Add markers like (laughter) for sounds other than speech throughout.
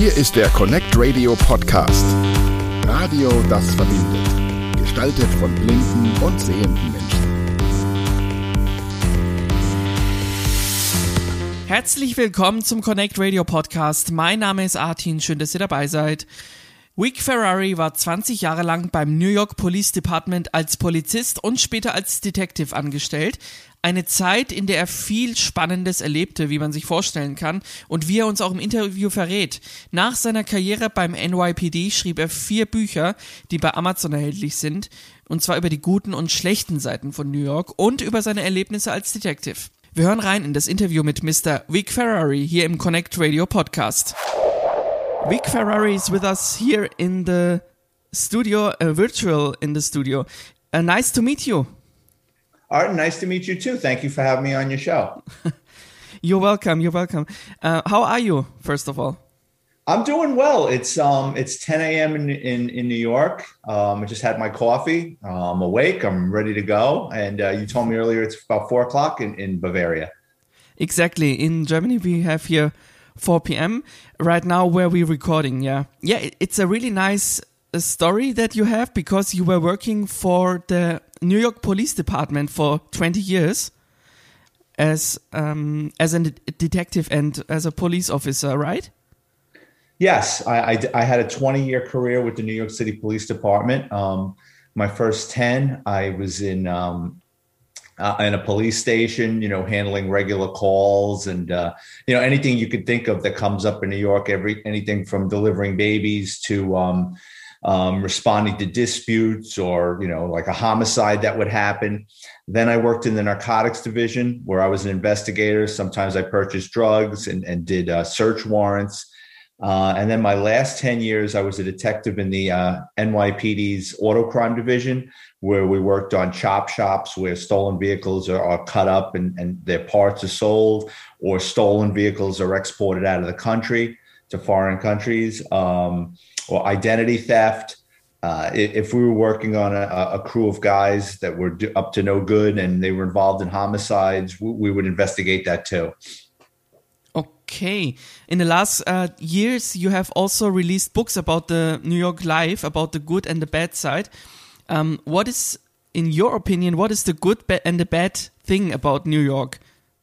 Hier ist der Connect Radio Podcast. Radio, das verbindet. Gestaltet von blinden und sehenden Menschen. Herzlich willkommen zum Connect Radio Podcast. Mein Name ist Artin, schön, dass ihr dabei seid. Wick Ferrari war 20 Jahre lang beim New York Police Department als Polizist und später als Detective angestellt. Eine Zeit, in der er viel Spannendes erlebte, wie man sich vorstellen kann, und wie er uns auch im Interview verrät. Nach seiner Karriere beim NYPD schrieb er vier Bücher, die bei Amazon erhältlich sind, und zwar über die guten und schlechten Seiten von New York und über seine Erlebnisse als Detective. Wir hören rein in das Interview mit Mr. Vic Ferrari hier im Connect Radio Podcast. Vic Ferrari is with us here in the studio, uh, virtual in the studio. Uh, nice to meet you. Art, nice to meet you too. Thank you for having me on your show. (laughs) you're welcome. You're welcome. Uh, how are you, first of all? I'm doing well. It's um it's 10 a.m. in, in in New York. Um, I just had my coffee. Uh, I'm awake. I'm ready to go. And uh, you told me earlier it's about four o'clock in, in Bavaria. Exactly. In Germany, we have here 4 p.m. right now where we're recording. Yeah. Yeah. It's a really nice uh, story that you have because you were working for the New York Police Department for 20 years as um, as a detective and as a police officer, right? Yes, I, I, I had a 20 year career with the New York City Police Department. Um, my first 10, I was in um, uh, in a police station, you know, handling regular calls and uh, you know anything you could think of that comes up in New York. Every anything from delivering babies to um, um, responding to disputes or you know like a homicide that would happen. Then I worked in the narcotics division where I was an investigator. Sometimes I purchased drugs and, and did uh, search warrants. Uh, and then my last 10 years, I was a detective in the uh, NYPD's auto crime division, where we worked on chop shops where stolen vehicles are, are, cut up and, and their parts are sold, or stolen vehicles are exported out of the country to foreign countries, um, or identity theft. Uh, if we were working on a, a, crew of guys that were up to no good and they were involved in homicides, we, we would investigate that too. Okay. In the last uh, years, you have also released books about the New York life, about the good and the bad side. Um, what is, in your opinion, what is the good and the bad thing about New York?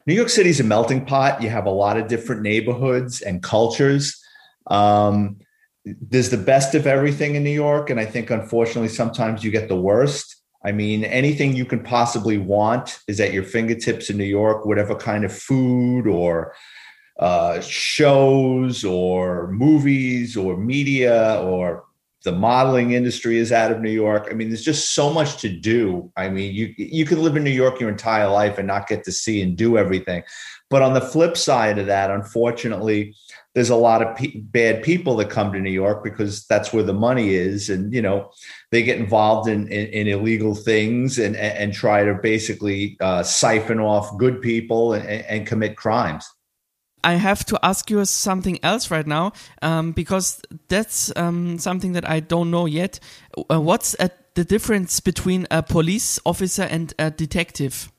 New York City is a melting pot. You have a lot of different neighborhoods and cultures. Um, there's the best of everything in New York. And I think, unfortunately, sometimes you get the worst. I mean, anything you can possibly want is at your fingertips in New York, whatever kind of food or uh, shows or movies or media or the modeling industry is out of New York. I mean, there's just so much to do. I mean, you you can live in New York your entire life and not get to see and do everything. But on the flip side of that, unfortunately, there's a lot of bad people that come to New York because that's where the money is, and you know they get involved in in, in illegal things and, and, and try to basically uh, siphon off good people and, and commit crimes. I have to ask you something else right now um, because that's um, something that I don't know yet. Uh, what's uh, the difference between a police officer and a detective?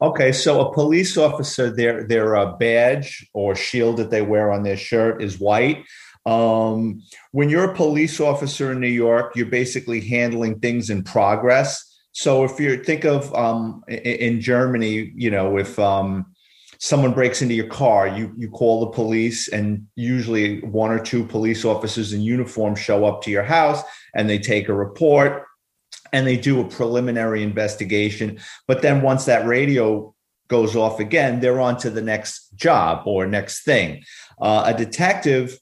Okay, so a police officer, their their uh, badge or shield that they wear on their shirt is white. Um, when you're a police officer in New York, you're basically handling things in progress. So if you think of um, in, Germany, you know, if um, someone breaks into your car, you you call the police, and usually one or two police officers in uniform show up to your house and they take a report and they do a preliminary investigation. But then once that radio goes off again, they're on to the next job or next thing. Uh, a detective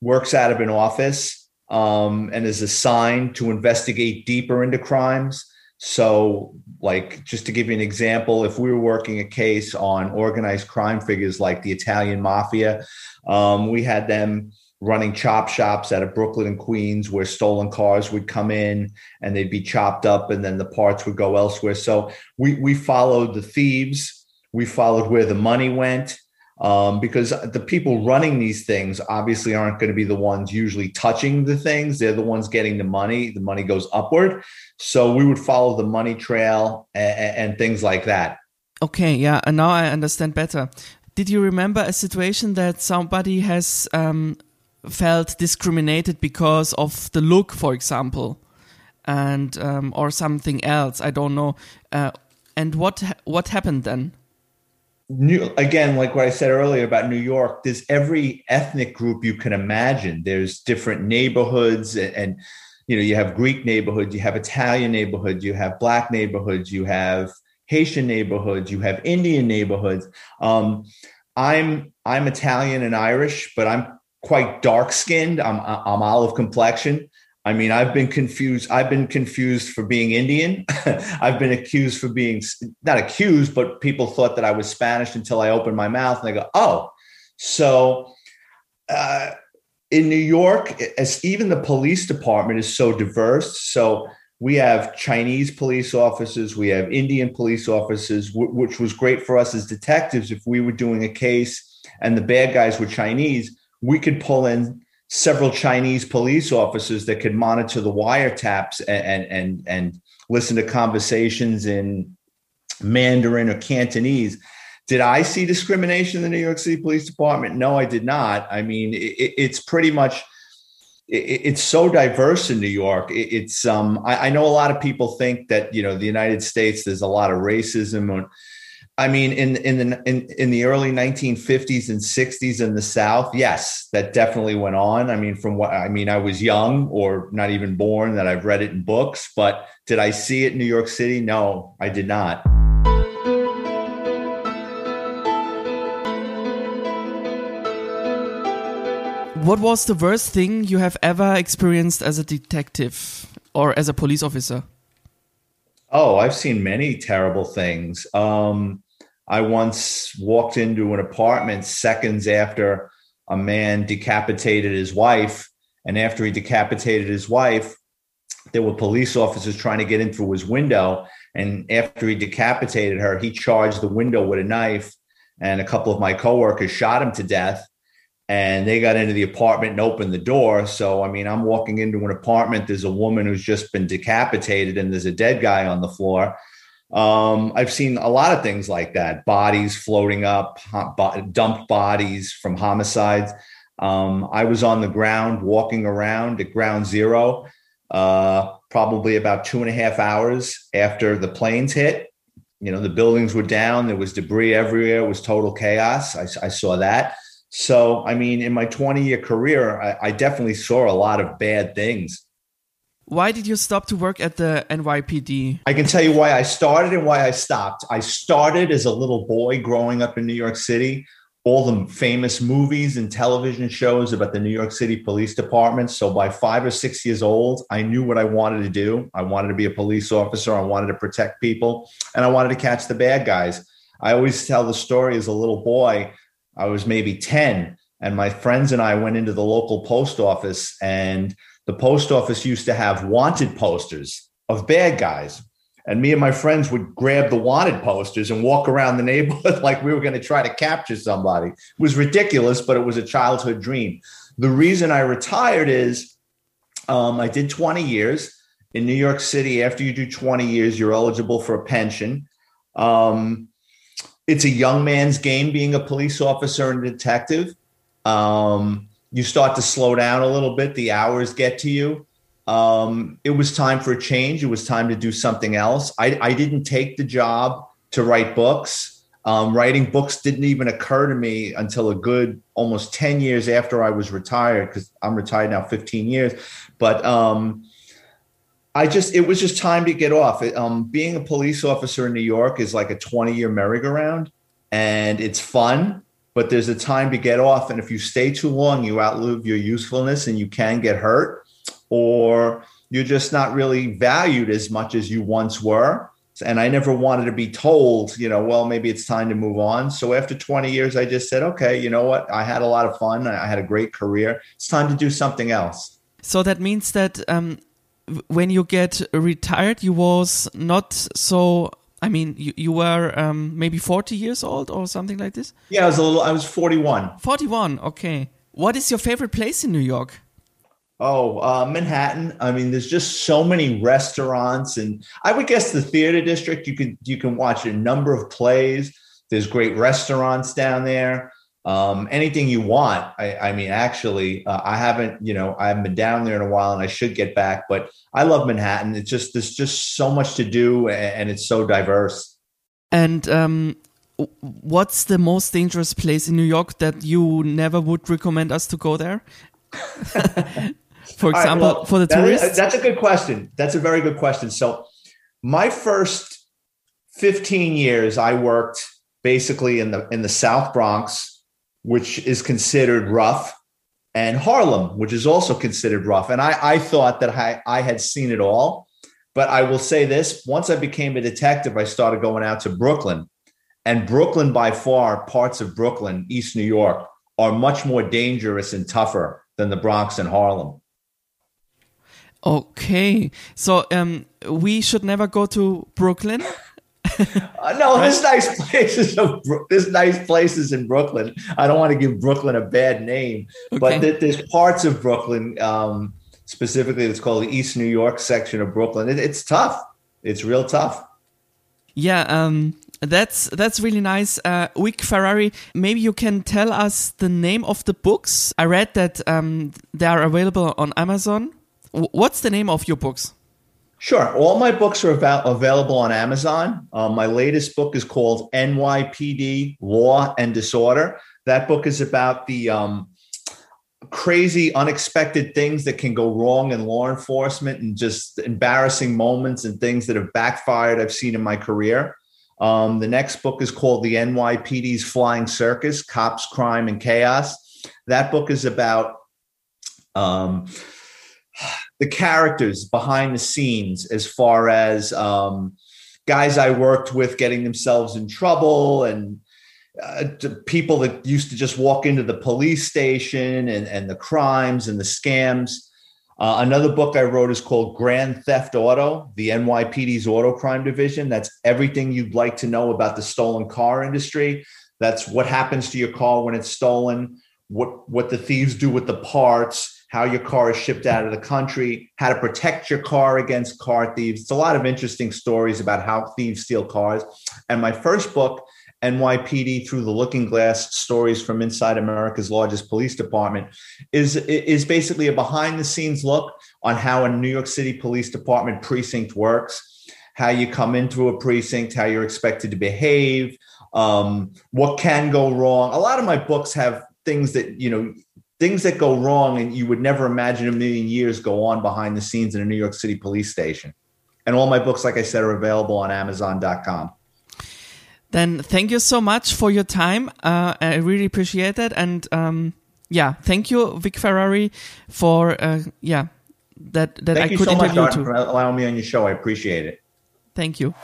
works out of an office um, and is assigned to investigate deeper into crimes. So, like, just to give you an example, if we were working a case on organized crime figures like the Italian mafia, um, we had them running chop shops out of Brooklyn and Queens where stolen cars would come in and they'd be chopped up and then the parts would go elsewhere. So, we, we followed the thieves, we followed where the money went um, because the people running these things obviously aren't going to be the ones usually touching the things. They're the ones getting the money. The money goes upward. So we would follow the money trail and, and things like that. Okay, yeah, and now I understand better. did you remember a situation that somebody has um, felt discriminated because of the look, for example, and um, or something else? I don't know. Uh, and what what happened then? New, again, like what I said earlier about New York, there's every ethnic group you can imagine. There's different neighborhoods, and, and you know, you have Greek neighborhoods, you have Italian neighborhoods, you have Black neighborhoods, you have Haitian neighborhoods, you have Indian neighborhoods. Um, I'm I'm Italian and Irish, but I'm quite dark skinned. I'm I'm olive complexion. I mean, I've been confused. I've been confused for being Indian. (laughs) I've been accused for being not accused, but people thought that I was Spanish until I opened my mouth and they go, "Oh." So, uh, in New York, as even the police department is so diverse. So we have Chinese police officers, we have Indian police officers, w- which was great for us as detectives. If we were doing a case and the bad guys were Chinese, we could pull in several Chinese police officers that could monitor the wiretaps and and and, listen to conversations in Mandarin or Cantonese. Did I see discrimination in the New York City Police Department? No, I did not. I mean, it, it's pretty much it, it's so diverse in New York. It, it's um, I, I, know a lot of people think that you know the United States there's a lot of racism I mean, in in the in, in the early 1950s and 60s in the South, yes, that definitely went on. I mean, from what I mean, I was young or not even born that I've read it in books, but did I see it in New York City? No, I did not. What was the worst thing you have ever experienced as a detective or as a police officer? Oh, I've seen many terrible things. Um, I once walked into an apartment seconds after a man decapitated his wife. And after he decapitated his wife, there were police officers trying to get in through his window. And after he decapitated her, he charged the window with a knife. And a couple of my coworkers shot him to death. And they got into the apartment and opened the door. So, I mean, I'm walking into an apartment. There's a woman who's just been decapitated, and there's a dead guy on the floor. Um, I've seen a lot of things like that bodies floating up, dumped bodies from homicides. Um, I was on the ground walking around at ground zero, uh, probably about two and a half hours after the planes hit. You know, the buildings were down, there was debris everywhere, it was total chaos. I, I saw that. So, I mean, in my 20 year career, I, I definitely saw a lot of bad things. Why did you stop to work at the NYPD? I can tell you why I started and why I stopped. I started as a little boy growing up in New York City. All the famous movies and television shows about the New York City Police Department. So by five or six years old, I knew what I wanted to do. I wanted to be a police officer. I wanted to protect people and I wanted to catch the bad guys. I always tell the story as a little boy. I was maybe 10 and my friends and I went into the local post office and the post office used to have wanted posters of bad guys. And me and my friends would grab the wanted posters and walk around the neighborhood (laughs) like we were going to try to capture somebody. It was ridiculous, but it was a childhood dream. The reason I retired is um, I did 20 years in New York City. After you do 20 years, you're eligible for a pension. Um, it's a young man's game being a police officer and detective. Um, you start to slow down a little bit. The hours get to you. Um, it was time for a change. It was time to do something else. I, I didn't take the job to write books. Um, writing books didn't even occur to me until a good almost 10 years after I was retired, because I'm retired now 15 years. But um, I just, it was just time to get off. It, um, being a police officer in New York is like a 20 year merry-go-round and it's fun but there's a time to get off. And if you stay too long, you outlive your usefulness and you can get hurt, or you're just not really valued as much as you once were. And I never wanted to be told, you know, well, maybe it's time to move on. So after 20 years, I just said, okay, you know what? I had a lot of fun. I had a great career. It's time to do something else. So that means that um, when you get retired, you was not so I mean, you, you were um, maybe 40 years old or something like this? Yeah, I was a little, I was 41. 41, okay. What is your favorite place in New York? Oh, uh, Manhattan. I mean, there's just so many restaurants, and I would guess the theater district. You can you can watch a number of plays. There's great restaurants down there. Um, anything you want. I, I mean, actually, uh, I haven't, you know, I haven't been down there in a while, and I should get back. But I love Manhattan. It's just there's just so much to do, and, and it's so diverse. And um, what's the most dangerous place in New York that you never would recommend us to go there? (laughs) for example, right, well, for the that tourists? Is, that's a good question. That's a very good question. So, my first 15 years, I worked basically in the in the South Bronx, which is considered rough, and Harlem, which is also considered rough. And I, I thought that I, I had seen it all. But I will say this once I became a detective, I started going out to Brooklyn. And Brooklyn, by far, parts of Brooklyn, East New York, are much more dangerous and tougher than the Bronx and Harlem. Okay, so um, we should never go to Brooklyn. Uh, (laughs) no, there's nice places. Of, there's nice places in Brooklyn. I don't want to give Brooklyn a bad name, okay. but th- there's parts of Brooklyn, um, specifically, it's called the East New York section of Brooklyn. It, it's tough. It's real tough. Yeah, um, that's that's really nice. Uh, Vic Ferrari, maybe you can tell us the name of the books. I read that um, they are available on Amazon. W what's the name of your books? Sure. All my books are av- available on Amazon. Um, my latest book is called NYPD Law and Disorder. That book is about the um, crazy, unexpected things that can go wrong in law enforcement and just embarrassing moments and things that have backfired I've seen in my career. Um, the next book is called The NYPD's Flying Circus Cops, Crime, and Chaos. That book is about um, the characters behind the scenes as far as um, guys I worked with getting themselves in trouble and uh, people that used to just walk into the police station and, and the crimes and the scams. Uh, another book I wrote is called Grand Theft Auto, the NYPD's auto crime division. That's everything you'd like to know about the stolen car industry. That's what happens to your car when it's stolen, what, what the thieves do with the parts, how your car is shipped out of the country, how to protect your car against car thieves. It's a lot of interesting stories about how thieves steal cars. And my first book NYPD through the looking glass stories from inside America's largest police department is is basically a behind the scenes look on how a New York City police department precinct works, how you come into a precinct, how you're expected to behave, um, what can go wrong. A lot of my books have things that you know things that go wrong and you would never imagine a million years go on behind the scenes in a New York City police station. And all my books, like I said, are available on Amazon.com. Then thank you so much for your time. Uh, I really appreciate that. And um, yeah, thank you, Vic Ferrari, for uh, yeah that that thank I could so interview much, to for allowing me on your show. I appreciate it. Thank you.